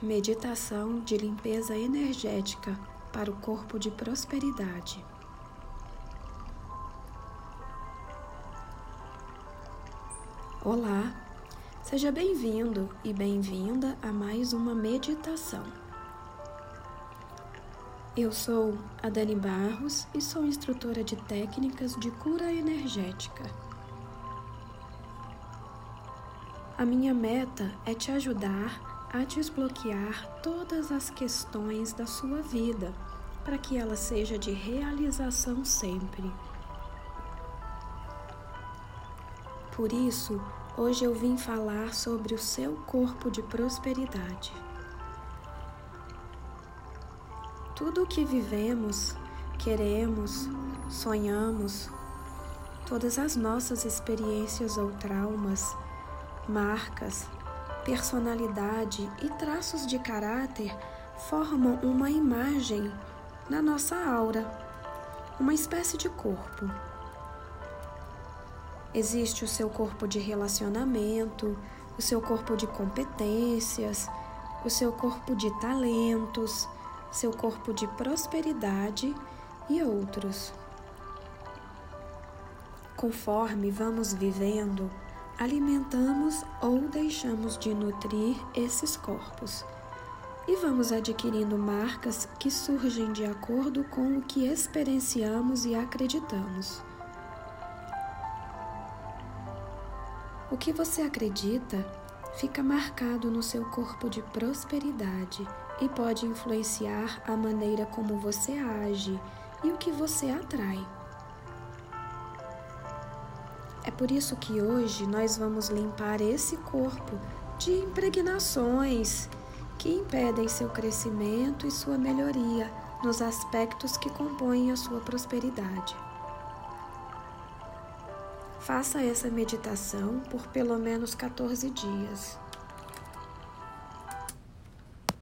Meditação de limpeza energética para o corpo de prosperidade. Olá, seja bem-vindo e bem-vinda a mais uma meditação. Eu sou a Dani Barros e sou instrutora de técnicas de cura energética. A minha meta é te ajudar a desbloquear todas as questões da sua vida para que ela seja de realização sempre. Por isso, hoje eu vim falar sobre o seu corpo de prosperidade. Tudo o que vivemos, queremos, sonhamos, todas as nossas experiências ou traumas, marcas, personalidade e traços de caráter formam uma imagem na nossa aura, uma espécie de corpo. Existe o seu corpo de relacionamento, o seu corpo de competências, o seu corpo de talentos, seu corpo de prosperidade e outros. Conforme vamos vivendo, alimentamos ou deixamos de nutrir esses corpos. E vamos adquirindo marcas que surgem de acordo com o que experienciamos e acreditamos. O que você acredita fica marcado no seu corpo de prosperidade e pode influenciar a maneira como você age e o que você atrai. É por isso que hoje nós vamos limpar esse corpo de impregnações que impedem seu crescimento e sua melhoria nos aspectos que compõem a sua prosperidade. Faça essa meditação por pelo menos 14 dias.